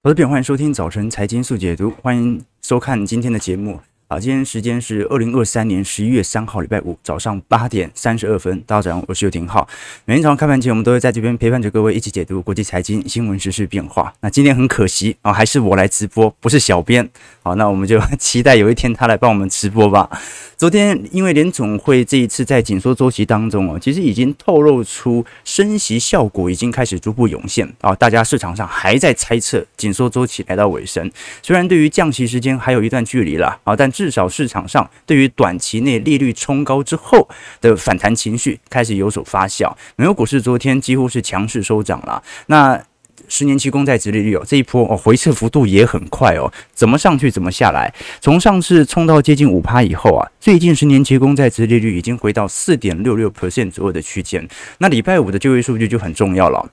好的，欢迎收听早晨财经速解读，欢迎收看今天的节目。好，今天时间是二零二三年十一月三号，礼拜五早上八点三十二分。大家早上，我是尤廷浩。每天早上开盘前，我们都会在这边陪伴着各位一起解读国际财经新闻、时事变化。那今天很可惜啊，还是我来直播，不是小编。好，那我们就 期待有一天他来帮我们直播吧。昨天因为联总会这一次在紧缩周期当中哦，其实已经透露出升息效果已经开始逐步涌现啊。大家市场上还在猜测紧缩周期来到尾声，虽然对于降息时间还有一段距离了啊，但。至少市场上对于短期内利率冲高之后的反弹情绪开始有所发酵，美国股市昨天几乎是强势收涨了。那十年期公债殖利率哦，这一波哦回撤幅度也很快哦，怎么上去怎么下来。从上次冲到接近五趴以后啊，最近十年期公债殖利率已经回到四点六六 percent 左右的区间。那礼拜五的就业数据就很重要了。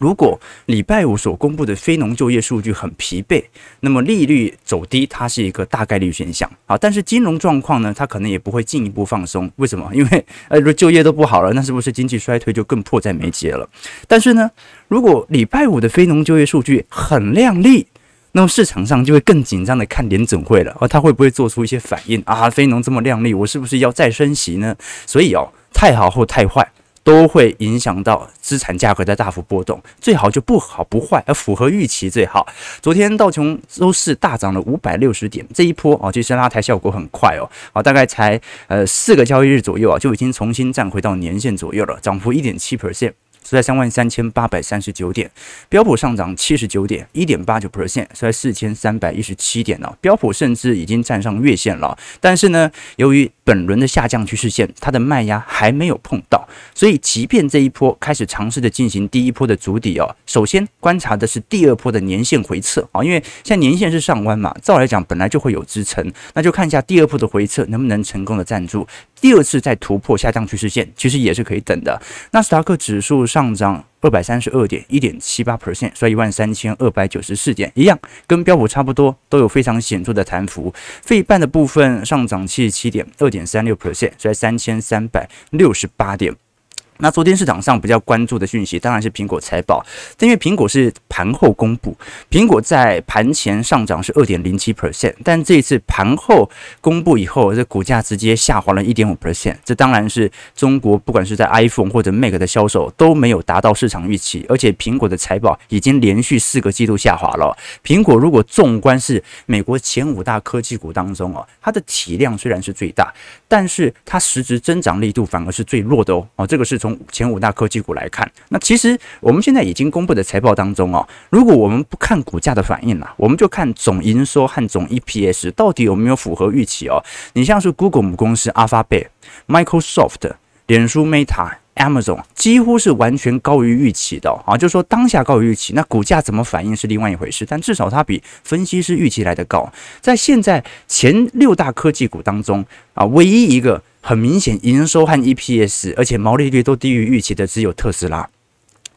如果礼拜五所公布的非农就业数据很疲惫，那么利率走低，它是一个大概率选项啊。但是金融状况呢，它可能也不会进一步放松。为什么？因为呃，如果就业都不好了，那是不是经济衰退就更迫在眉睫了？但是呢，如果礼拜五的非农就业数据很亮丽，那么市场上就会更紧张的看联准会了，而它会不会做出一些反应啊？非农这么亮丽，我是不是要再升息呢？所以哦，太好或太坏。都会影响到资产价格的大幅波动，最好就不好不坏，而符合预期最好。昨天道琼周四大涨了五百六十点，这一波啊，其实拉抬效果很快哦，啊，大概才呃四个交易日左右啊，就已经重新站回到年线左右了，涨幅一点七 percent。是在三万三千八百三十九点，标普上涨七十九点，一点八九 percent，是在四千三百一十七点了。标普甚至已经站上月线了，但是呢，由于本轮的下降趋势线，它的卖压还没有碰到，所以即便这一波开始尝试的进行第一波的筑底哦，首先观察的是第二波的年线回撤啊，因为现在年线是上弯嘛，照来讲本来就会有支撑，那就看一下第二波的回撤能不能成功的站住。第二次再突破下降趋势线，其实也是可以等的。纳斯达克指数上涨二百三十二点，一点七八 percent，收一万三千二百九十四点，一样跟标普差不多，都有非常显著的弹幅。费半的部分上涨七十七点，二点三六 percent，收三千三百六十八点。那昨天市场上比较关注的讯息当然是苹果财报，但因为苹果是盘后公布，苹果在盘前上涨是二点零七 percent，但这一次盘后公布以后，这股价直接下滑了一点五 percent，这当然是中国不管是在 iPhone 或者 Mac 的销售都没有达到市场预期，而且苹果的财报已经连续四个季度下滑了。苹果如果纵观是美国前五大科技股当中哦，它的体量虽然是最大，但是它实质增长力度反而是最弱的哦，哦，这个是从前五大科技股来看，那其实我们现在已经公布的财报当中哦，如果我们不看股价的反应啦，我们就看总营收和总 EPS 到底有没有符合预期哦。你像是 Google 母公司 Alphabet、Microsoft、脸书 Meta、Amazon，几乎是完全高于预期的啊，就说当下高于预期，那股价怎么反应是另外一回事，但至少它比分析师预期来的高。在现在前六大科技股当中啊，唯一一个。很明显，营收和 EPS，而且毛利率都低于预期的只有特斯拉。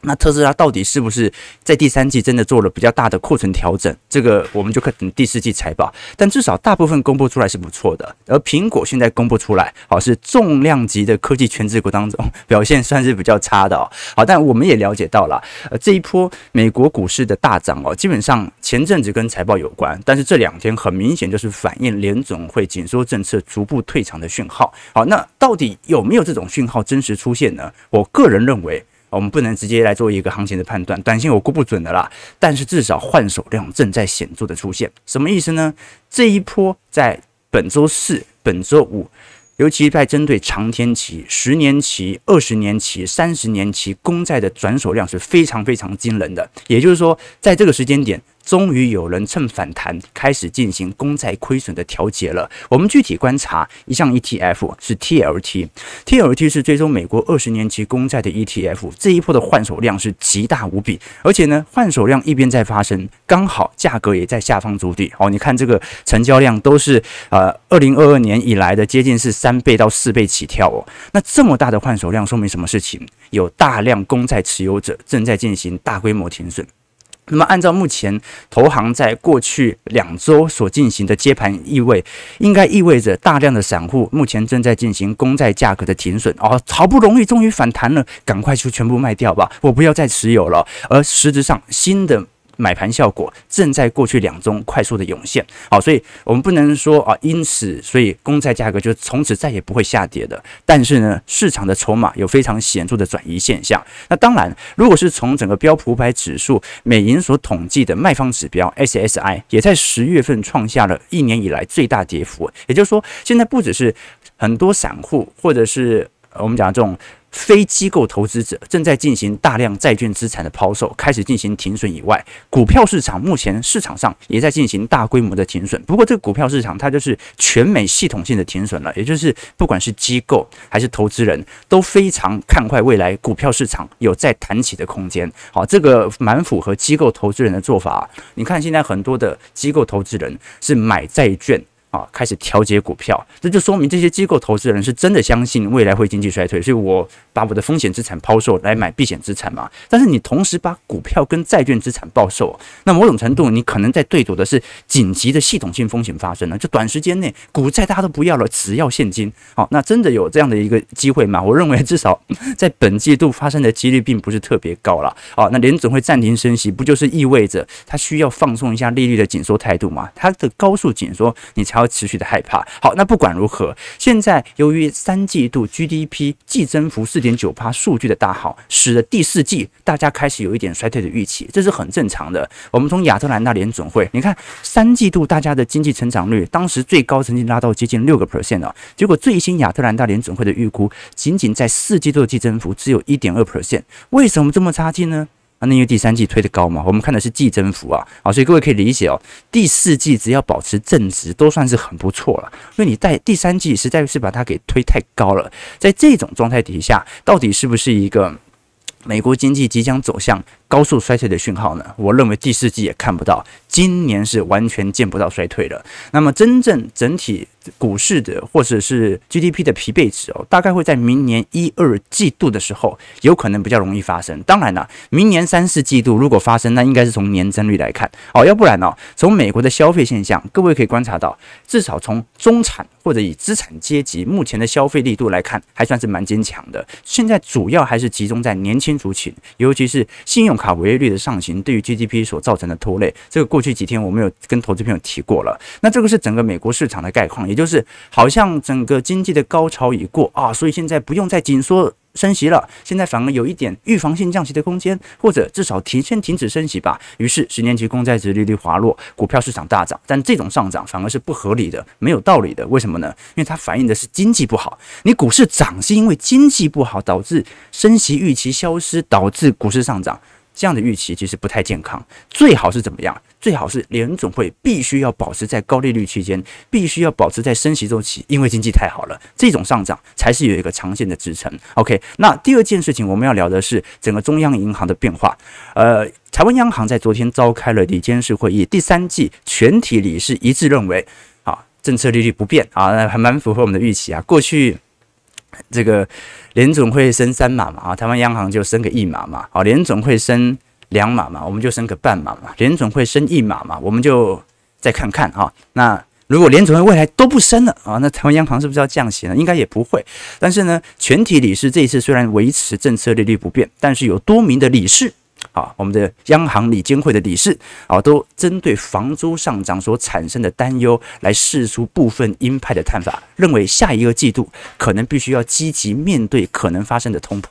那特斯拉到底是不是在第三季真的做了比较大的库存调整？这个我们就看等第四季财报。但至少大部分公布出来是不错的。而苹果现在公布出来，好是重量级的科技权值股当中 表现算是比较差的。好，但我们也了解到了，呃，这一波美国股市的大涨哦，基本上前阵子跟财报有关，但是这两天很明显就是反映联总会紧缩政策逐步退场的讯号。好，那到底有没有这种讯号真实出现呢？我个人认为。我们不能直接来做一个行情的判断，短线我估不准的啦。但是至少换手量正在显著的出现，什么意思呢？这一波在本周四、本周五，尤其在针对长天期、十年期、二十年期、三十年期公债的转手量是非常非常惊人的。也就是说，在这个时间点。终于有人趁反弹开始进行公债亏损的调节了。我们具体观察一项 ETF 是 TLT，TLT 是追踪美国二十年期公债的 ETF。这一波的换手量是极大无比，而且呢，换手量一边在发生，刚好价格也在下方筑底。哦，你看这个成交量都是呃二零二二年以来的接近是三倍到四倍起跳哦。那这么大的换手量说明什么事情？有大量公债持有者正在进行大规模停损。那么，按照目前投行在过去两周所进行的接盘意味，应该意味着大量的散户目前正在进行公债价格的停损哦，好不容易终于反弹了，赶快就全部卖掉吧，我不要再持有了。而实质上，新的买盘效果正在过去两周快速的涌现。好，所以我们不能说啊，因此所以公债价格就从此再也不会下跌的。但是呢，市场的筹码有非常显著的转移现象。那当然，如果是从整个标普五百指数美银所统计的卖方指标 SSI，也在十月份创下了一年以来最大跌幅。也就是说，现在不只是很多散户或者是我们讲这种。非机构投资者正在进行大量债券资产的抛售，开始进行停损以外，股票市场目前市场上也在进行大规模的停损。不过，这个股票市场它就是全美系统性的停损了，也就是不管是机构还是投资人都非常看坏未来股票市场有再弹起的空间。好，这个蛮符合机构投资人的做法。你看，现在很多的机构投资人是买债券。啊，开始调节股票，这就说明这些机构投资人是真的相信未来会经济衰退，所以我把我的风险资产抛售来买避险资产嘛。但是你同时把股票跟债券资产抛售，那某种程度你可能在对赌的是紧急的系统性风险发生了，就短时间内股债大家都不要了，只要现金。好，那真的有这样的一个机会吗？我认为至少 在本季度发生的几率并不是特别高了。好，那联总会暂停升息，不就是意味着它需要放松一下利率的紧缩态度吗？它的高速紧缩，你才要。持续的害怕。好，那不管如何，现在由于三季度 GDP 季增幅四点九八数据的大好，使得第四季大家开始有一点衰退的预期，这是很正常的。我们从亚特兰大联准会，你看三季度大家的经济成长率，当时最高曾经拉到接近六个 percent 了，结果最新亚特兰大联准会的预估，仅仅在四季度的季增幅只有一点二 percent，为什么这么差劲呢？啊，那因为第三季推得高嘛，我们看的是季增幅啊，啊，所以各位可以理解哦，第四季只要保持正值都算是很不错了，因为你在第三季实在是把它给推太高了，在这种状态底下，到底是不是一个美国经济即将走向高速衰退的讯号呢？我认为第四季也看不到，今年是完全见不到衰退的。那么真正整体股市的或者是 GDP 的疲惫值哦，大概会在明年一二季度的时候有可能比较容易发生。当然了，明年三四季度如果发生，那应该是从年增率来看哦，要不然呢，从美国的消费现象，各位可以观察到，至少从中产或者以资产阶级目前的消费力度来看，还算是蛮坚强的。现在主要还是集中在年轻族群，尤其是信用卡违约率的上行对于 GDP 所造成的拖累，这个过去几天我们有跟投资朋友提过了。那这个是整个美国市场的概况，也就是好像整个经济的高潮已过啊，所以现在不用再紧缩升息了，现在反而有一点预防性降息的空间，或者至少提前停止升息吧。于是十年期公债值利率滑落，股票市场大涨，但这种上涨反而是不合理的，没有道理的。为什么呢？因为它反映的是经济不好。你股市涨是因为经济不好导致升息预期消失，导致股市上涨。这样的预期其实不太健康，最好是怎么样？最好是联总会必须要保持在高利率区间，必须要保持在升息周期，因为经济太好了，这种上涨才是有一个长线的支撑。OK，那第二件事情我们要聊的是整个中央银行的变化。呃，台湾央行在昨天召开了理监事会议，第三季全体理事一致认为，啊，政策利率不变啊，还蛮符合我们的预期啊。过去这个。联总会升三码嘛，啊，台湾央行就升个一码嘛，啊，联总会升两码嘛，我们就升个半码嘛，联总会升一码嘛，我们就再看看哈。那如果联总会未来都不升了啊，那台湾央行是不是要降息呢？应该也不会。但是呢，全体理事这一次虽然维持政策利率不变，但是有多名的理事。啊，我们的央行理监会的理事啊，都针对房租上涨所产生的担忧来释出部分鹰派的看法，认为下一个季度可能必须要积极面对可能发生的通膨。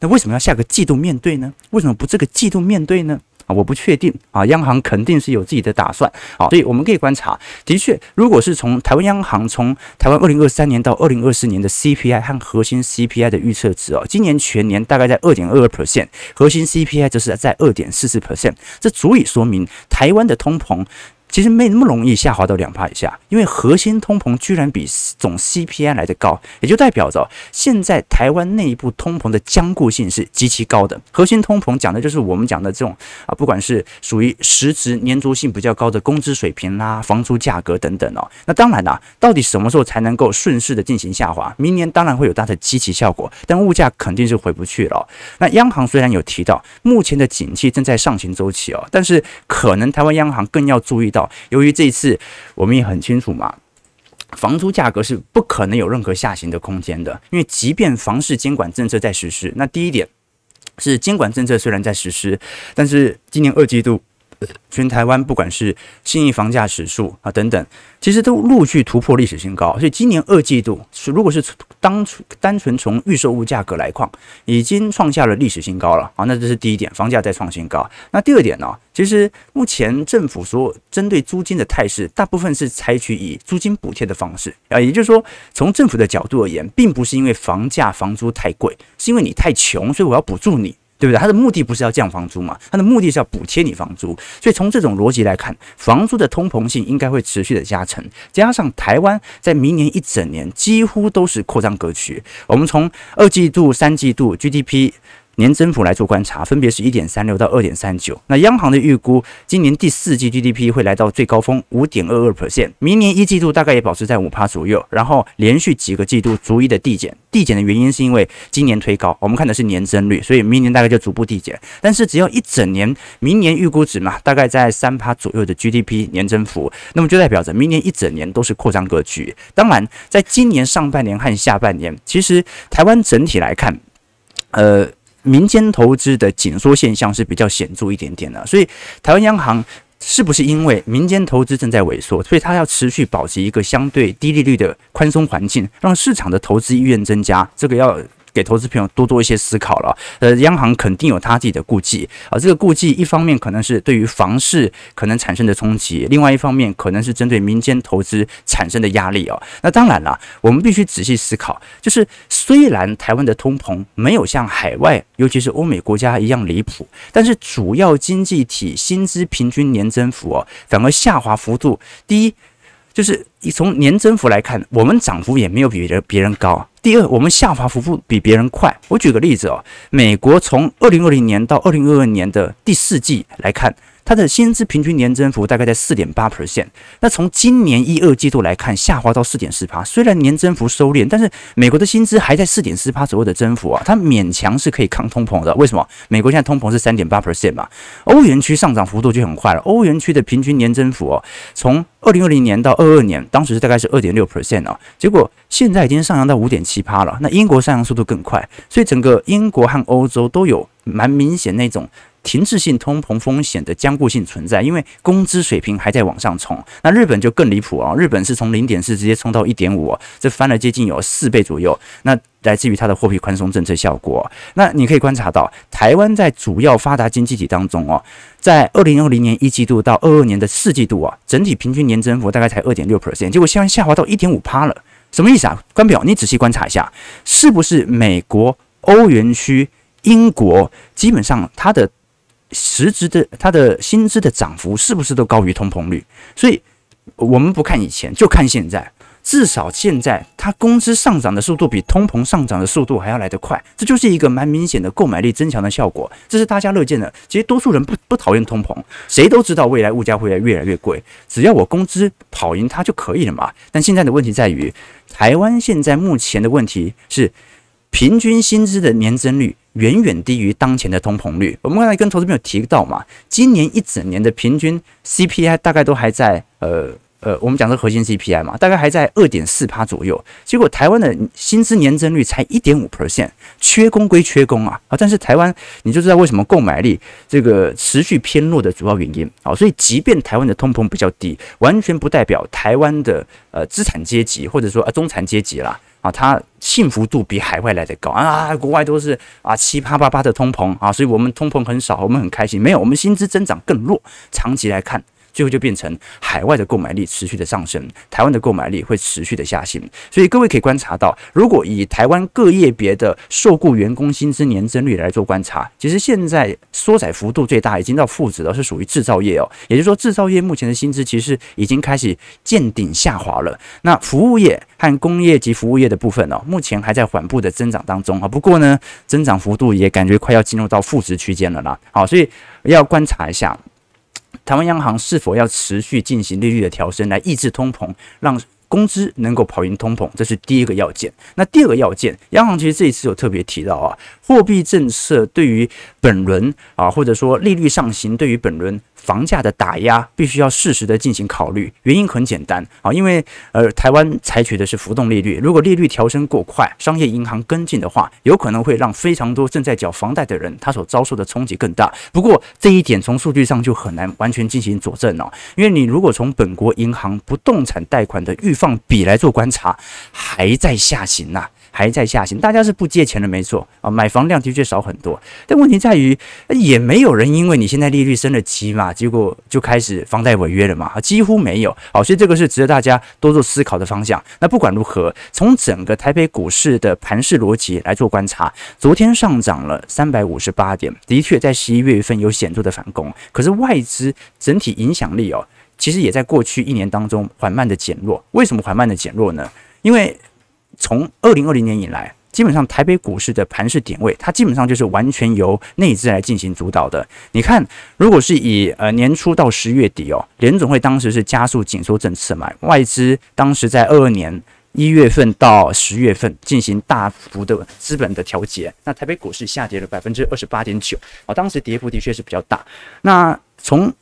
那为什么要下个季度面对呢？为什么不这个季度面对呢？啊，我不确定啊，央行肯定是有自己的打算啊，所以我们可以观察，的确，如果是从台湾央行从台湾二零二三年到二零二四年的 CPI 和核心 CPI 的预测值哦，今年全年大概在二点二二 percent，核心 CPI 就是在二点四四 percent，这足以说明台湾的通膨。其实没那么容易下滑到两趴以下，因为核心通膨居然比总 CPI 来得高，也就代表着现在台湾内部通膨的坚固性是极其高的。核心通膨讲的就是我们讲的这种啊，不管是属于实质粘着性比较高的工资水平啦、房租价格等等哦。那当然啦，到底什么时候才能够顺势的进行下滑？明年当然会有它的积极效果，但物价肯定是回不去了。那央行虽然有提到目前的景气正在上行周期哦，但是可能台湾央行更要注意到。由于这一次我们也很清楚嘛，房租价格是不可能有任何下行的空间的，因为即便房市监管政策在实施，那第一点是监管政策虽然在实施，但是今年二季度全台湾不管是新义房价指数啊等等，其实都陆续突破历史新高。所以今年二季度是如果是当单纯从预售屋价格来况，已经创下了历史新高了啊。那这是第一点，房价再创新高。那第二点呢？其实目前政府所针对租金的态势，大部分是采取以租金补贴的方式啊，也就是说，从政府的角度而言，并不是因为房价房租太贵，是因为你太穷，所以我要补助你。对不对？它的目的不是要降房租嘛？它的目的是要补贴你房租。所以从这种逻辑来看，房租的通膨性应该会持续的加成。加上台湾在明年一整年几乎都是扩张格局。我们从二季度、三季度 GDP。年增幅来做观察，分别是一点三六到二点三九。那央行的预估，今年第四季 GDP 会来到最高峰五点二二 percent，明年一季度大概也保持在五趴左右，然后连续几个季度逐一的递减。递减的原因是因为今年推高，我们看的是年增率，所以明年大概就逐步递减。但是只要一整年，明年预估值嘛，大概在三趴左右的 GDP 年增幅，那么就代表着明年一整年都是扩张格局。当然，在今年上半年和下半年，其实台湾整体来看，呃。民间投资的紧缩现象是比较显著一点点的，所以台湾央行是不是因为民间投资正在萎缩，所以它要持续保持一个相对低利率的宽松环境，让市场的投资意愿增加？这个要。给投资朋友多多一些思考了。呃，央行肯定有他自己的顾忌啊。这个顾忌一方面可能是对于房市可能产生的冲击，另外一方面可能是针对民间投资产生的压力哦。那当然了，我们必须仔细思考，就是虽然台湾的通膨没有像海外，尤其是欧美国家一样离谱，但是主要经济体薪资平均年增幅哦，反而下滑幅度，第一就是你从年增幅来看，我们涨幅也没有比别人别人高。第二，我们下滑幅度比别人快。我举个例子哦，美国从二零二零年到二零二二年的第四季来看。它的薪资平均年增幅大概在四点八 percent，那从今年一二季度来看，下滑到四点四趴。虽然年增幅收敛，但是美国的薪资还在四点四趴左右的增幅啊，它勉强是可以抗通膨的。为什么？美国现在通膨是三点八 percent 嘛？欧元区上涨幅度就很快了，欧元区的平均年增幅哦，从二零二零年到二二年，当时大概是二点六 percent 啊，结果现在已经上扬到五点七趴了。那英国上扬速度更快，所以整个英国和欧洲都有蛮明显那种。停滞性通膨风险的僵固性存在，因为工资水平还在往上冲。那日本就更离谱啊，日本是从零点四直接冲到一点五，这翻了接近有四倍左右。那来自于它的货币宽松政策效果。那你可以观察到，台湾在主要发达经济体当中哦，在二零二零年一季度到二二年的四季度啊，整体平均年增幅大概才二点六 percent，结果现在下滑到一点五趴了。什么意思啊？官表，你仔细观察一下，是不是美国、欧元区、英国基本上它的实质的，它的薪资的涨幅是不是都高于通膨率？所以，我们不看以前，就看现在。至少现在，它工资上涨的速度比通膨上涨的速度还要来得快，这就是一个蛮明显的购买力增强的效果。这是大家乐见的。其实多数人不不讨厌通膨，谁都知道未来物价会越来越贵，只要我工资跑赢它就可以了嘛。但现在的问题在于，台湾现在目前的问题是，平均薪资的年增率。远远低于当前的通膨率。我们刚才跟投资朋友提到嘛，今年一整年的平均 CPI 大概都还在呃呃，我们讲的核心 CPI 嘛，大概还在二点四趴左右。结果台湾的薪资年增率才一点五 percent，缺工归缺工啊啊！但是台湾你就知道为什么购买力这个持续偏弱的主要原因啊。所以即便台湾的通膨比较低，完全不代表台湾的呃资产阶级或者说啊中产阶级啦。啊，他幸福度比海外来的高啊！国外都是啊七啪啪啪的通膨啊，所以我们通膨很少，我们很开心。没有，我们薪资增长更弱，长期来看。最后就变成海外的购买力持续的上升，台湾的购买力会持续的下行。所以各位可以观察到，如果以台湾各业别的受雇员工薪资年增率来做观察，其实现在缩窄幅度最大，已经到负值了，是属于制造业哦。也就是说，制造业目前的薪资其实已经开始见顶下滑了。那服务业和工业及服务业的部分呢，目前还在缓步的增长当中啊。不过呢，增长幅度也感觉快要进入到负值区间了啦。好，所以要观察一下。台湾央行是否要持续进行利率的调升来抑制通膨，让工资能够跑赢通膨？这是第一个要件。那第二个要件，央行其实这一次有特别提到啊，货币政策对于本轮啊，或者说利率上行对于本轮。房价的打压必须要适时的进行考虑，原因很简单啊，因为呃台湾采取的是浮动利率，如果利率调升过快，商业银行跟进的话，有可能会让非常多正在缴房贷的人他所遭受的冲击更大。不过这一点从数据上就很难完全进行佐证了，因为你如果从本国银行不动产贷款的预放比来做观察，还在下行呐、还在下行，大家是不借钱的，没错啊，买房量的确少很多，但问题在于，也没有人因为你现在利率升了级嘛，结果就开始房贷违约了嘛，几乎没有。好，所以这个是值得大家多做思考的方向。那不管如何，从整个台北股市的盘势逻辑来做观察，昨天上涨了三百五十八点，的确在十一月份有显著的反攻，可是外资整体影响力哦，其实也在过去一年当中缓慢的减弱。为什么缓慢的减弱呢？因为从二零二零年以来，基本上台北股市的盘势点位，它基本上就是完全由内资来进行主导的。你看，如果是以呃年初到十月底哦，联总会当时是加速紧缩政策嘛，外资当时在二二年一月份到十月份进行大幅的资本的调节，那台北股市下跌了百分之二十八点九啊，当时跌幅的确是比较大。那从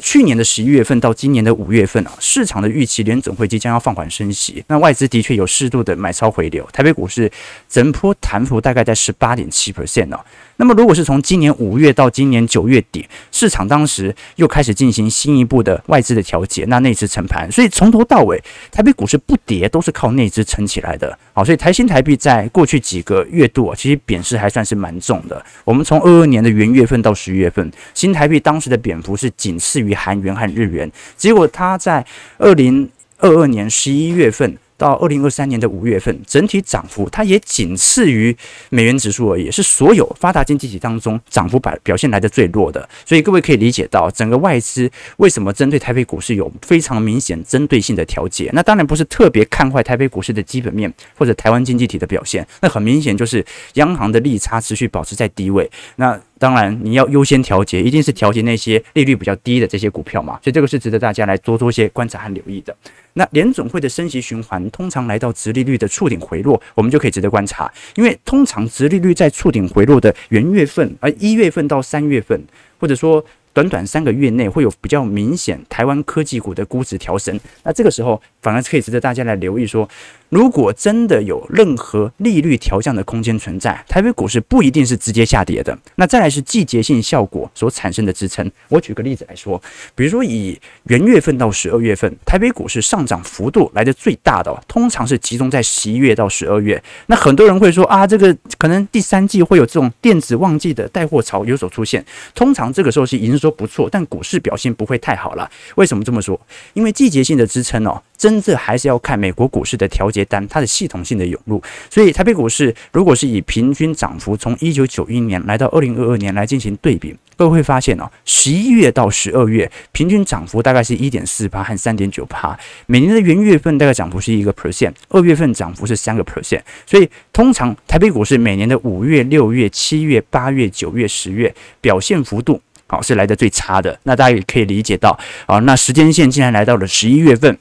去年的十一月份到今年的五月份啊，市场的预期联准会即将要放缓升息，那外资的确有适度的买超回流，台北股市整波弹幅大概在十八点七 percent 哦。那么，如果是从今年五月到今年九月底，市场当时又开始进行新一步的外资的调节，那内资撑盘，所以从头到尾，台北股市不跌都是靠内资撑起来的。所以台新台币在过去几个月度啊，其实贬势还算是蛮重的。我们从二二年的元月份到十月份，新台币当时的贬幅是仅次于韩元和日元，结果它在二零二二年十一月份。到二零二三年的五月份，整体涨幅它也仅次于美元指数而已，是所有发达经济体当中涨幅表表现来的最弱的。所以各位可以理解到，整个外资为什么针对台北股市有非常明显针对性的调节。那当然不是特别看坏台北股市的基本面或者台湾经济体的表现，那很明显就是央行的利差持续保持在低位。那当然，你要优先调节，一定是调节那些利率比较低的这些股票嘛。所以这个是值得大家来多做些观察和留意的。那联总会的升息循环通常来到直利率的触顶回落，我们就可以值得观察，因为通常直利率在触顶回落的元月份，而一月份到三月份，或者说。短短三个月内会有比较明显台湾科技股的估值调升，那这个时候反而可以值得大家来留意说，如果真的有任何利率调降的空间存在，台北股市不一定是直接下跌的。那再来是季节性效果所产生的支撑。我举个例子来说，比如说以元月份到十二月份，台北股市上涨幅度来的最大的，通常是集中在十一月到十二月。那很多人会说啊，这个可能第三季会有这种电子旺季的带货潮有所出现，通常这个时候是营说不错，但股市表现不会太好了。为什么这么说？因为季节性的支撑哦，真正还是要看美国股市的调节单，它的系统性的涌入。所以台北股市如果是以平均涨幅从一九九一年来到二零二二年来进行对比，各位会发现哦，十一月到十二月平均涨幅大概是一点四八和三点九八，每年的元月份大概涨幅是一个 percent，二月份涨幅是三个 percent。所以通常台北股市每年的五月、六月、七月、八月、九月、十月表现幅度。好，是来的最差的，那大家也可以理解到，啊，那时间线竟然来到了十一月份，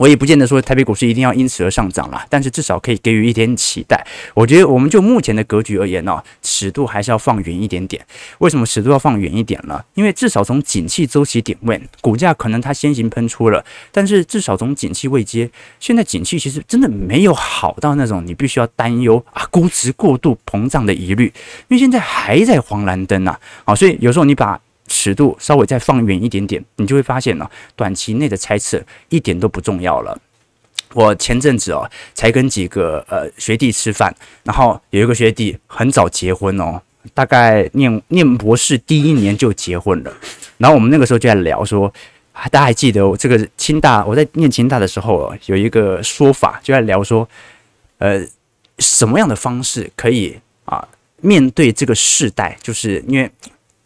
我也不见得说台北股市一定要因此而上涨了，但是至少可以给予一点期待。我觉得我们就目前的格局而言呢，尺度还是要放远一点点。为什么尺度要放远一点呢？因为至少从景气周期点位，股价可能它先行喷出了，但是至少从景气位阶，现在景气其实真的没有好到那种你必须要担忧啊估值过度膨胀的疑虑，因为现在还在黄蓝灯呐，好，所以有时候你把尺度稍微再放远一点点，你就会发现呢，短期内的猜测一点都不重要了。我前阵子哦，才跟几个呃学弟吃饭，然后有一个学弟很早结婚哦，大概念念博士第一年就结婚了。然后我们那个时候就在聊说，大家还记得我这个清大，我在念清大的时候有一个说法，就在聊说，呃，什么样的方式可以啊面对这个世代，就是因为。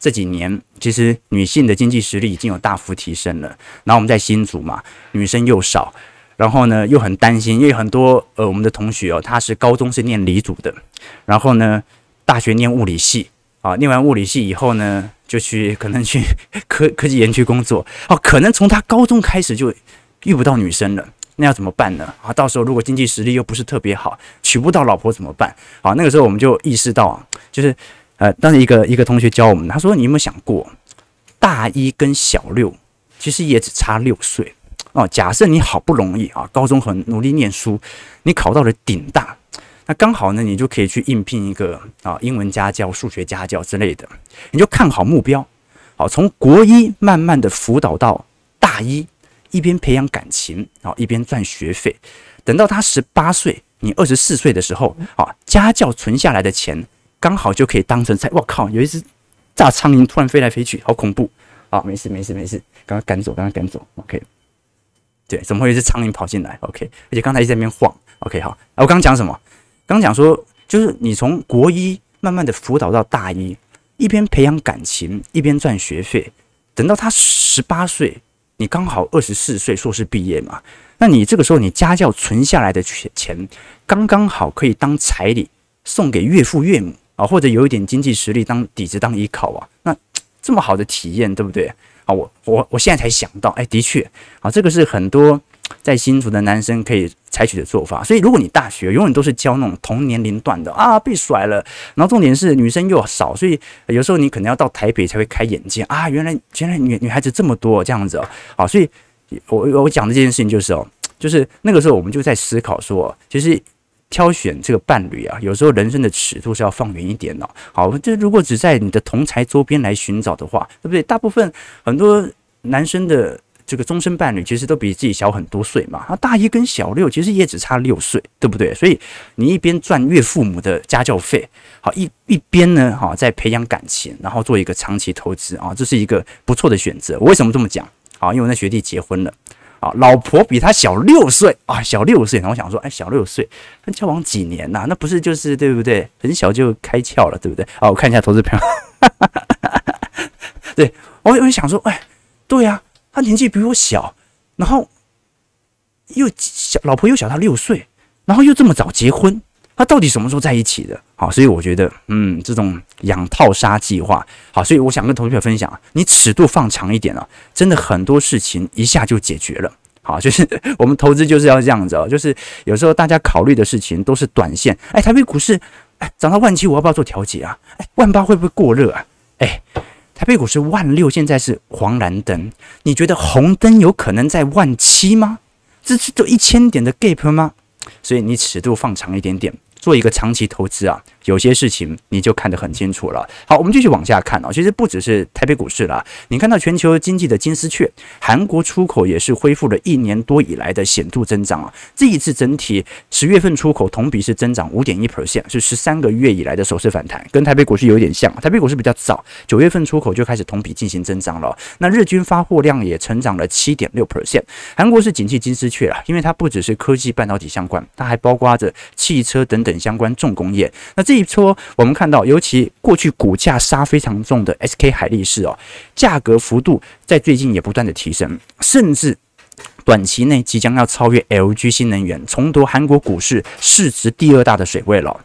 这几年其实女性的经济实力已经有大幅提升了，然后我们在新组嘛，女生又少，然后呢又很担心，因为很多呃我们的同学哦，他是高中是念理组的，然后呢大学念物理系啊，念完物理系以后呢就去 可能去 科科技园区工作哦，可能从他高中开始就遇不到女生了。那要怎么办呢？啊，到时候如果经济实力又不是特别好，娶不到老婆怎么办？好，那个时候我们就意识到啊，就是呃，当时一个一个同学教我们，他说：“你有没有想过，大一跟小六其实也只差六岁哦？假设你好不容易啊，高中很努力念书，你考到了顶大，那刚好呢，你就可以去应聘一个啊英文家教、数学家教之类的，你就看好目标。”好，从国一慢慢的辅导到大一，一边培养感情，啊，一边赚学费。等到他十八岁，你二十四岁的时候，啊，家教存下来的钱，刚好就可以当成菜。我靠，有一只炸苍蝇突然飞来飞去，好恐怖！啊，没事没事没事，刚刚赶走，刚刚赶走。OK，对，怎么会有一只苍蝇跑进来？OK，而且刚才一直在那边晃。OK，好，我刚讲什么？刚讲说，就是你从国一慢慢的辅导到大一。一边培养感情，一边赚学费，等到他十八岁，你刚好二十四岁，硕士毕业嘛，那你这个时候你家教存下来的钱，刚刚好可以当彩礼送给岳父岳母啊，或者有一点经济实力当底子当依靠啊，那这么好的体验，对不对？啊，我我我现在才想到，哎，的确啊，这个是很多。在新竹的男生可以采取的做法，所以如果你大学永远都是教那种同年龄段的啊，被甩了，然后重点是女生又少，所以有时候你可能要到台北才会开眼界啊，原来原来女女孩子这么多这样子哦，好，所以我我讲的这件事情就是哦，就是那个时候我们就在思考说，其实挑选这个伴侣啊，有时候人生的尺度是要放远一点的。好，这如果只在你的同才周边来寻找的话，对不对？大部分很多男生的。这个终身伴侣其实都比自己小很多岁嘛，啊，大一跟小六其实也只差六岁，对不对？所以你一边赚岳父母的家教费，好一一边呢，哈，在培养感情，然后做一个长期投资啊，这是一个不错的选择。我为什么这么讲？啊，因为我那学弟结婚了，啊，老婆比他小六岁啊，小六岁。然后我想说，哎，小六岁，那交往几年呐？那不是就是对不对？很小就开窍了，对不对？啊，我看一下投资票，对我我想说，哎，对呀。他年纪比我小，然后又小，老婆又小他六岁，然后又这么早结婚，他到底什么时候在一起的？好，所以我觉得，嗯，这种养套杀计划，好，所以我想跟同学分享，你尺度放长一点啊，真的很多事情一下就解决了。好，就是 我们投资就是要这样子哦，就是有时候大家考虑的事情都是短线。哎，台北股市哎涨到万七，我要不要做调节啊？哎，万八会不会过热啊？哎。台北股市万六，现在是黄蓝灯，你觉得红灯有可能在万七吗？这是就一千点的 gap 吗？所以你尺度放长一点点，做一个长期投资啊。有些事情你就看得很清楚了。好，我们继续往下看啊。其实不只是台北股市啦，你看到全球经济的金丝雀，韩国出口也是恢复了一年多以来的显著增长啊。这一次整体十月份出口同比是增长五点一 percent，是十三个月以来的首次反弹，跟台北股市有点像。台北股市比较早，九月份出口就开始同比进行增长了。那日均发货量也成长了七点六 percent。韩国是景气金丝雀啦，因为它不只是科技半导体相关，它还包括着汽车等等相关重工业。那这这一撮，我们看到，尤其过去股价杀非常重的 SK 海力士哦，价格幅度在最近也不断的提升，甚至短期内即将要超越 LG 新能源，重夺韩国股市市值第二大的水位了。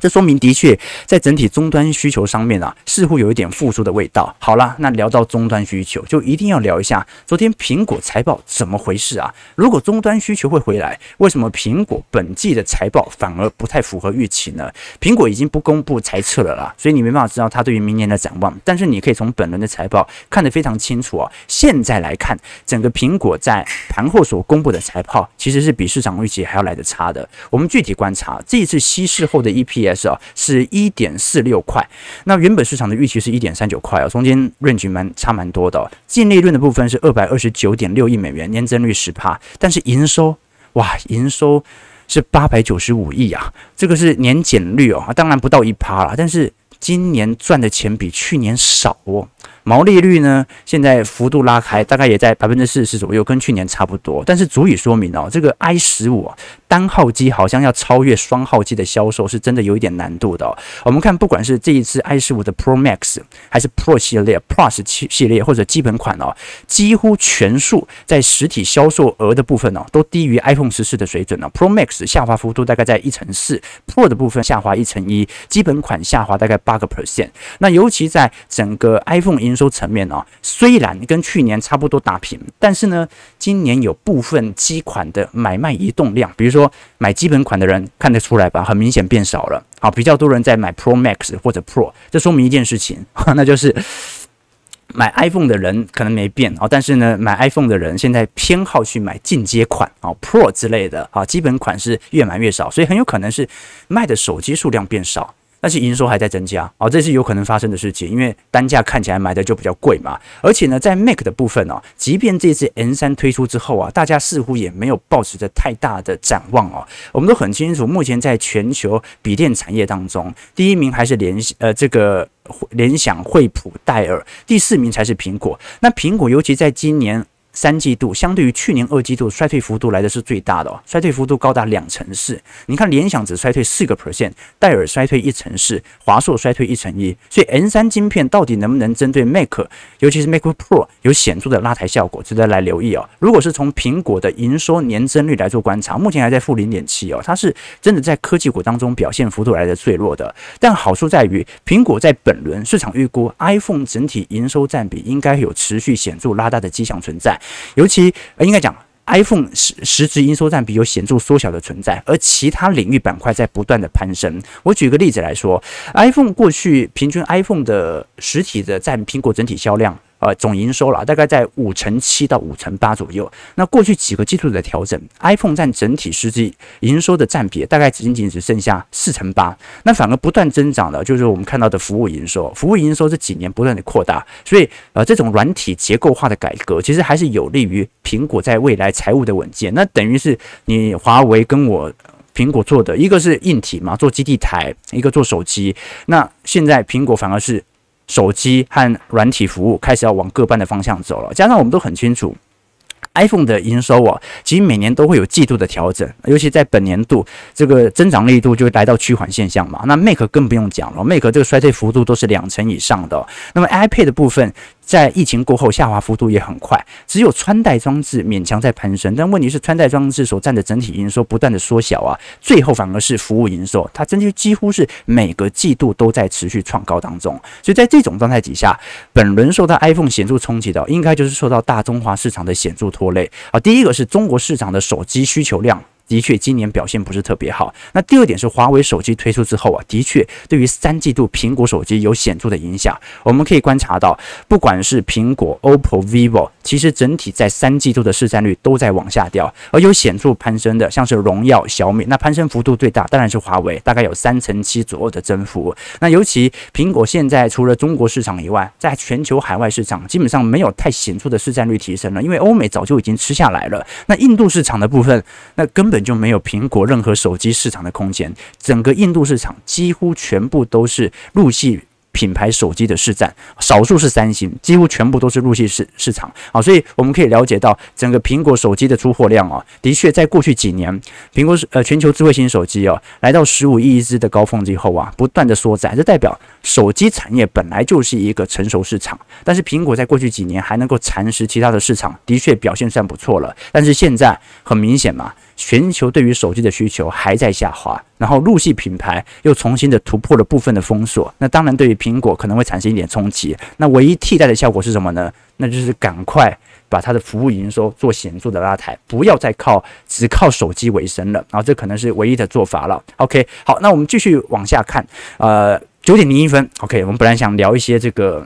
这说明的确在整体终端需求上面啊，似乎有一点复苏的味道。好了，那聊到终端需求，就一定要聊一下昨天苹果财报怎么回事啊？如果终端需求会回来，为什么苹果本季的财报反而不太符合预期呢？苹果已经不公布财测了啦，所以你没办法知道它对于明年的展望。但是你可以从本轮的财报看得非常清楚啊。现在来看，整个苹果在盘后所公布的财报，其实是比市场预期还要来得差的。我们具体观察这一次稀释后的一批 EPS。是啊，是一点四六块。那原本市场的预期是一点三九块啊，中间 range 蛮差蛮多的。净利润的部分是二百二十九点六亿美元，年增率十趴。但是营收哇，营收是八百九十五亿啊，这个是年减率哦，当然不到一趴了。但是今年赚的钱比去年少哦。毛利率呢，现在幅度拉开，大概也在百分之四十左右，跟去年差不多。但是足以说明哦，这个 i 十五单号机好像要超越双号机的销售，是真的有一点难度的哦。我们看，不管是这一次 i 十五的 Pro Max，还是 Pro 系列、Plus 系列，或者基本款哦，几乎全数在实体销售额的部分哦，都低于 iPhone 十四的水准了。Pro Max 下滑幅度大概在一成四，Pro 的部分下滑一成一，基本款下滑大概八个 percent。那尤其在整个 iPhone 营营收层面啊，虽然跟去年差不多打平，但是呢，今年有部分机款的买卖移动量，比如说买基本款的人看得出来吧，很明显变少了。好，比较多人在买 Pro Max 或者 Pro，这说明一件事情，那就是。买 iPhone 的人可能没变啊，但是呢，买 iPhone 的人现在偏好去买进阶款啊，Pro 之类的啊，基本款是越买越少，所以很有可能是卖的手机数量变少。但是营收还在增加哦，这是有可能发生的事情，因为单价看起来买的就比较贵嘛。而且呢，在 Mac 的部分哦，即便这次 M3 推出之后啊，大家似乎也没有抱持着太大的展望哦。我们都很清楚，目前在全球笔电产业当中，第一名还是联呃这个联想、惠普、戴尔，第四名才是苹果。那苹果尤其在今年。三季度相对于去年二季度衰退幅度来的是最大的哦，衰退幅度高达两成四。你看联想只衰退四个 percent，戴尔衰退一成四，华硕衰退一成一。所以 N 三晶片到底能不能针对 Mac，尤其是 Mac Pro 有显著的拉抬效果，值得来留意哦。如果是从苹果的营收年增率来做观察，目前还在负零点七哦，它是真的在科技股当中表现幅度来的最弱的。但好处在于，苹果在本轮市场预估 iPhone 整体营收占比应该有持续显著拉大的迹象存在。尤其，应该讲，iPhone 实实质应收占比有显著缩小的存在，而其他领域板块在不断的攀升。我举个例子来说，iPhone 过去平均 iPhone 的实体的占苹果整体销量。呃，总营收了，大概在五成七到五成八左右。那过去几个季度的调整，iPhone 占整体实际营收的占比大概仅仅只剩下四成八。那反而不断增长的，就是我们看到的服务营收。服务营收这几年不断的扩大，所以呃，这种软体结构化的改革，其实还是有利于苹果在未来财务的稳健。那等于是你华为跟我苹果做的一个是硬体嘛，做基地台，一个做手机。那现在苹果反而是。手机和软体服务开始要往各半的方向走了，加上我们都很清楚，iPhone 的营收啊，其实每年都会有季度的调整，尤其在本年度这个增长力度就会来到趋缓现象嘛。那 Mac 更不用讲了，Mac 这个衰退幅度都是两成以上的。那么 iPad 的部分。在疫情过后，下滑幅度也很快，只有穿戴装置勉强在攀升，但问题是穿戴装置所占的整体营收不断的缩小啊，最后反而是服务营收，它真的几乎是每个季度都在持续创高当中，所以在这种状态底下，本轮受到 iPhone 显著冲击的，应该就是受到大中华市场的显著拖累啊。第一个是中国市场的手机需求量。的确，今年表现不是特别好。那第二点是，华为手机推出之后啊，的确对于三季度苹果手机有显著的影响。我们可以观察到，不管是苹果、OPPO、vivo，其实整体在三季度的市占率都在往下掉，而有显著攀升的，像是荣耀、小米，那攀升幅度最大当然是华为，大概有三成七左右的增幅。那尤其苹果现在除了中国市场以外，在全球海外市场基本上没有太显著的市占率提升了，因为欧美早就已经吃下来了。那印度市场的部分，那根本就没有苹果任何手机市场的空间，整个印度市场几乎全部都是陆系品牌手机的市占，少数是三星，几乎全部都是陆系市市场。啊，所以我们可以了解到，整个苹果手机的出货量啊，的确在过去几年，苹果是呃全球智慧型手机啊，来到十五亿只的高峰之后啊，不断的缩窄，这代表手机产业本来就是一个成熟市场，但是苹果在过去几年还能够蚕食其他的市场，的确表现算不错了，但是现在很明显嘛。全球对于手机的需求还在下滑，然后陆系品牌又重新的突破了部分的封锁，那当然对于苹果可能会产生一点冲击。那唯一替代的效果是什么呢？那就是赶快把它的服务营收做显著的拉抬，不要再靠只靠手机为生了。然后这可能是唯一的做法了。OK，好，那我们继续往下看。呃，九点零一分，OK，我们本来想聊一些这个。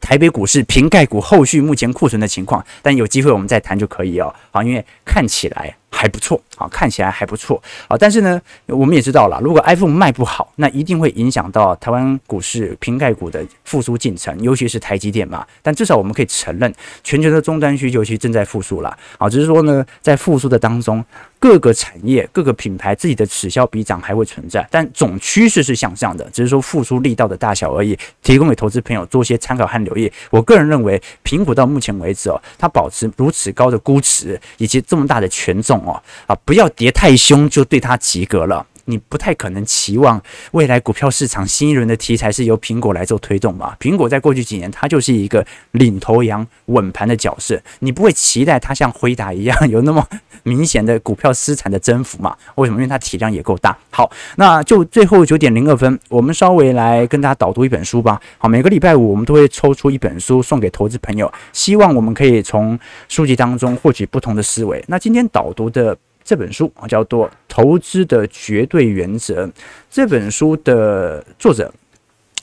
台北股市瓶盖股后续目前库存的情况，但有机会我们再谈就可以哦。好，因为看起来还不错，啊，看起来还不错，啊，但是呢，我们也知道了，如果 iPhone 卖不好，那一定会影响到台湾股市平盖股的复苏进程，尤其是台积电嘛。但至少我们可以承认，全球的终端需求其实正在复苏了。啊，只是说呢，在复苏的当中。各个产业、各个品牌自己的此消彼长还会存在，但总趋势是向上的，只是说复苏力道的大小而已。提供给投资朋友做些参考和留意。我个人认为，苹果到目前为止哦，它保持如此高的估值以及这么大的权重哦，啊，不要跌太凶就对他及格了。你不太可能期望未来股票市场新一轮的题材是由苹果来做推动吧？苹果在过去几年，它就是一个领头羊、稳盘的角色，你不会期待它像辉达一样有那么明显的股票资产的增幅嘛？为什么？因为它体量也够大。好，那就最后九点零二分，我们稍微来跟大家导读一本书吧。好，每个礼拜五我们都会抽出一本书送给投资朋友，希望我们可以从书籍当中获取不同的思维。那今天导读的。这本书啊叫做《投资的绝对原则》。这本书的作者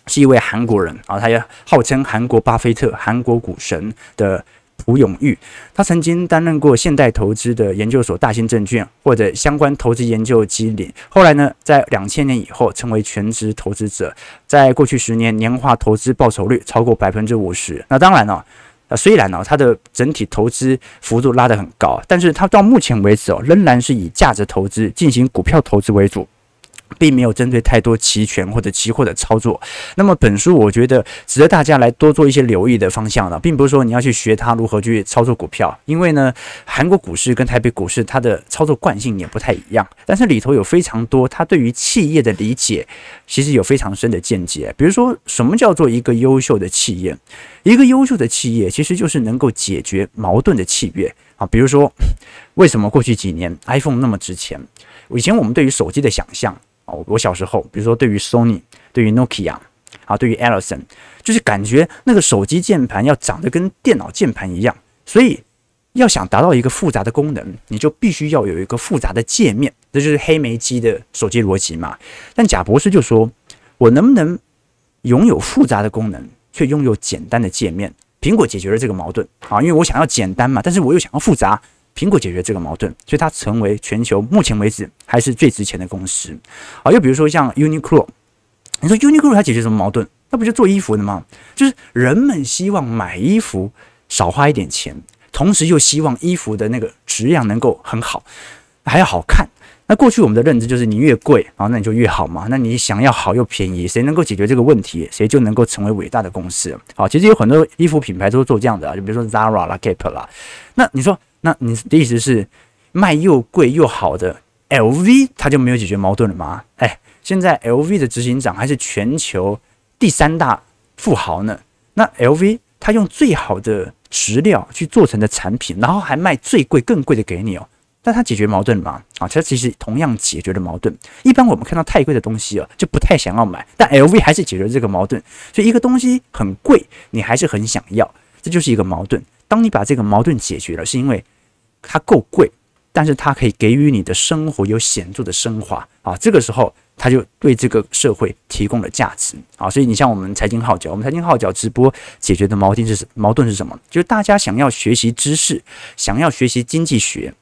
是一位韩国人啊，他也号称韩国巴菲特、韩国股神的朴永玉。他曾经担任过现代投资的研究所、大兴证券或者相关投资研究机理。后来呢，在两千年以后成为全职投资者，在过去十年年化投资报酬率超过百分之五十。那当然了。啊，虽然呢、它的整体投资幅度拉得很高，但是它到目前为止哦，仍然是以价值投资进行股票投资为主。并没有针对太多期权或者期货的操作。那么本书我觉得值得大家来多做一些留意的方向了，并不是说你要去学它如何去操作股票，因为呢，韩国股市跟台北股市它的操作惯性也不太一样。但是里头有非常多它对于企业的理解，其实有非常深的见解。比如说，什么叫做一个优秀的企业？一个优秀的企业其实就是能够解决矛盾的企业啊。比如说，为什么过去几年 iPhone 那么值钱？以前我们对于手机的想象。我小时候，比如说对于 Sony、对于 Nokia 啊，对于 e l i s o n 就是感觉那个手机键盘要长得跟电脑键盘一样，所以要想达到一个复杂的功能，你就必须要有一个复杂的界面，这就是黑莓机的手机逻辑嘛。但贾博士就说，我能不能拥有复杂的功能，却拥有简单的界面？苹果解决了这个矛盾啊，因为我想要简单嘛，但是我又想要复杂。苹果解决这个矛盾，所以它成为全球目前为止还是最值钱的公司。啊，又比如说像 Uniqlo，你说 Uniqlo 它解决什么矛盾？那不就做衣服的吗？就是人们希望买衣服少花一点钱，同时又希望衣服的那个质量能够很好，还要好看。那过去我们的认知就是你越贵啊，那你就越好嘛。那你想要好又便宜，谁能够解决这个问题，谁就能够成为伟大的公司。好，其实有很多衣服品牌都是做这样的啊，就比如说 Zara 啦、Gap 啦。那你说？那你的意思是卖又贵又好的 LV，它就没有解决矛盾了吗？哎，现在 LV 的执行长还是全球第三大富豪呢。那 LV 它用最好的质料去做成的产品，然后还卖最贵更贵的给你哦。但它解决矛盾了吗？啊，它其实同样解决了矛盾。一般我们看到太贵的东西哦，就不太想要买，但 LV 还是解决这个矛盾。所以一个东西很贵，你还是很想要，这就是一个矛盾。当你把这个矛盾解决了，是因为它够贵，但是它可以给予你的生活有显著的升华啊！这个时候，它就对这个社会提供了价值啊！所以你像我们财经号角，我们财经号角直播解决的矛盾是矛盾是什么？就是大家想要学习知识，想要学习经济学，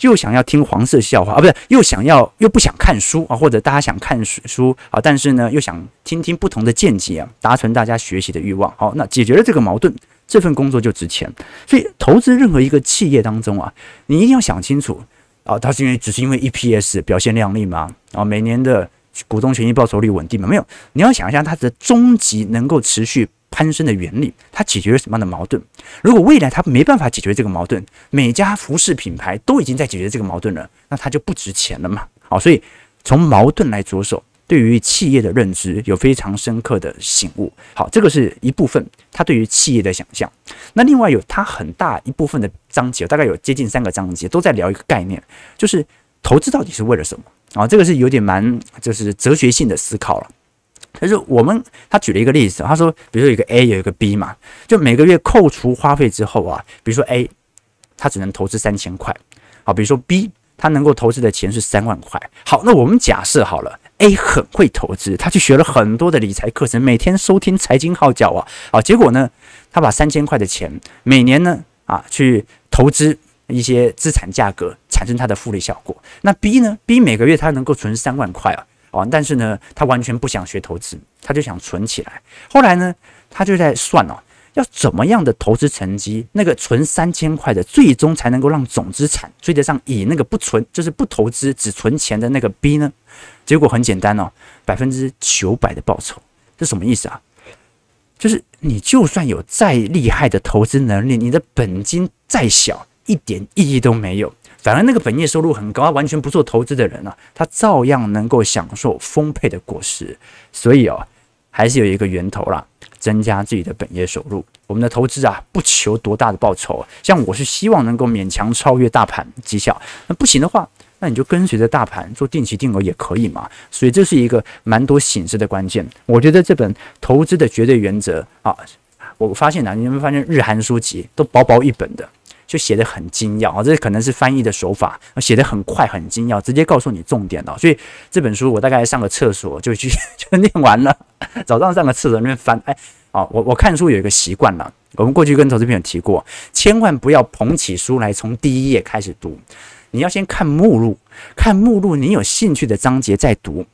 又想要听黄色笑话啊，不是，又想要又不想看书啊，或者大家想看书啊，但是呢，又想听听不同的见解啊，达成大家学习的欲望。好，那解决了这个矛盾。这份工作就值钱，所以投资任何一个企业当中啊，你一定要想清楚啊，它是因为只是因为 EPS 表现亮丽吗？啊，每年的股东权益报酬率稳定吗？没有，你要想一下它的终极能够持续攀升的原理，它解决了什么样的矛盾？如果未来它没办法解决这个矛盾，每家服饰品牌都已经在解决这个矛盾了，那它就不值钱了嘛？好，所以从矛盾来着手。对于企业的认知有非常深刻的醒悟。好，这个是一部分他对于企业的想象。那另外有他很大一部分的章节，大概有接近三个章节，都在聊一个概念，就是投资到底是为了什么啊？这个是有点蛮就是哲学性的思考了。就是我们他举了一个例子，他说，比如说有个 A 有一个 B 嘛，就每个月扣除花费之后啊，比如说 A 他只能投资三千块，好，比如说 B 他能够投资的钱是三万块。好，那我们假设好了。A 很会投资，他去学了很多的理财课程，每天收听财经号角啊啊，结果呢，他把三千块的钱每年呢啊去投资一些资产价格，产生他的复利效果。那 B 呢？B 每个月他能够存三万块啊啊，但是呢，他完全不想学投资，他就想存起来。后来呢，他就在算哦。要怎么样的投资成绩，那个存三千块的，最终才能够让总资产追得上以那个不存，就是不投资只存钱的那个 B 呢？结果很简单哦，百分之九百的报酬，这什么意思啊？就是你就算有再厉害的投资能力，你的本金再小，一点意义都没有。反而那个本业收入很高，完全不做投资的人呢、他照样能够享受丰沛的果实。所以哦，还是有一个源头啦，增加自己的本业收入。我们的投资啊，不求多大的报酬，像我是希望能够勉强超越大盘绩效。那不行的话，那你就跟随着大盘做定期定额也可以嘛。所以这是一个蛮多省思的关键。我觉得这本投资的绝对原则啊，我发现啊，你有没有发现日韩书籍都薄薄一本的？就写得很精要啊，这可能是翻译的手法，写得很快很精要，直接告诉你重点了。所以这本书我大概上个厕所就去 就念完了，早上上个厕所那边翻，哎，哦，我我看书有一个习惯了，我们过去跟投资朋友提过，千万不要捧起书来从第一页开始读，你要先看目录，看目录，你有兴趣的章节再读。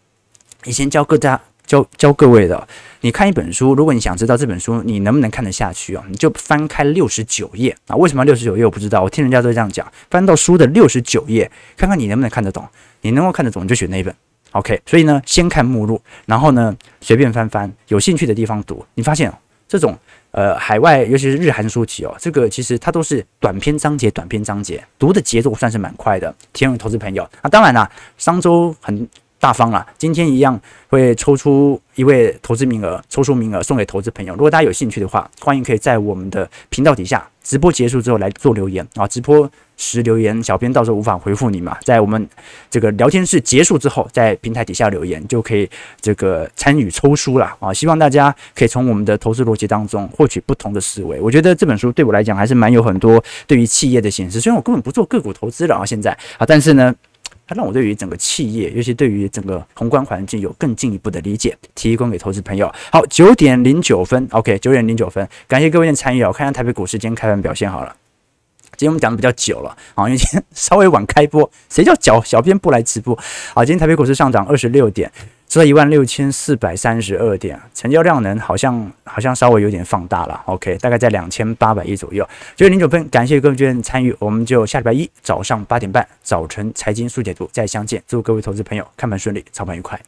以前教各家。教教各位的，你看一本书，如果你想知道这本书你能不能看得下去啊，你就翻开六十九页啊。为什么六十九页？我不知道，我听人家都这样讲。翻到书的六十九页，看看你能不能看得懂。你能够看得懂，你就选那一本。OK，所以呢，先看目录，然后呢，随便翻翻，有兴趣的地方读。你发现这种呃海外，尤其是日韩书籍哦，这个其实它都是短篇章节，短篇章节，读的节奏算是蛮快的。提供投资朋友，那当然啦，商周很。大方啊，今天一样会抽出一位投资名额，抽出名额送给投资朋友。如果大家有兴趣的话，欢迎可以在我们的频道底下直播结束之后来做留言啊。直播时留言，小编到时候无法回复你嘛，在我们这个聊天室结束之后，在平台底下留言就可以这个参与抽书了啊。希望大家可以从我们的投资逻辑当中获取不同的思维。我觉得这本书对我来讲还是蛮有很多对于企业的显示。虽然我根本不做个股投资了啊，现在啊，但是呢。它让我对于整个企业，尤其对于整个宏观环境有更进一步的理解，提供给投资朋友。好，九点零九分，OK，九点零九分，感谢各位的参与啊。我看一下台北股市今天开盘表现好了。今天我们讲的比较久了啊，因为今天 稍微晚开播，谁叫小小编不来直播？啊，今天台北股市上涨二十六点。这一万六千四百三十二点，成交量呢好像好像稍微有点放大了，OK，大概在两千八百亿左右。九点零九分，感谢各位参与，我们就下礼拜一早上八点半早晨财经速解读再相见。祝各位投资朋友看盘顺利，操盘愉快。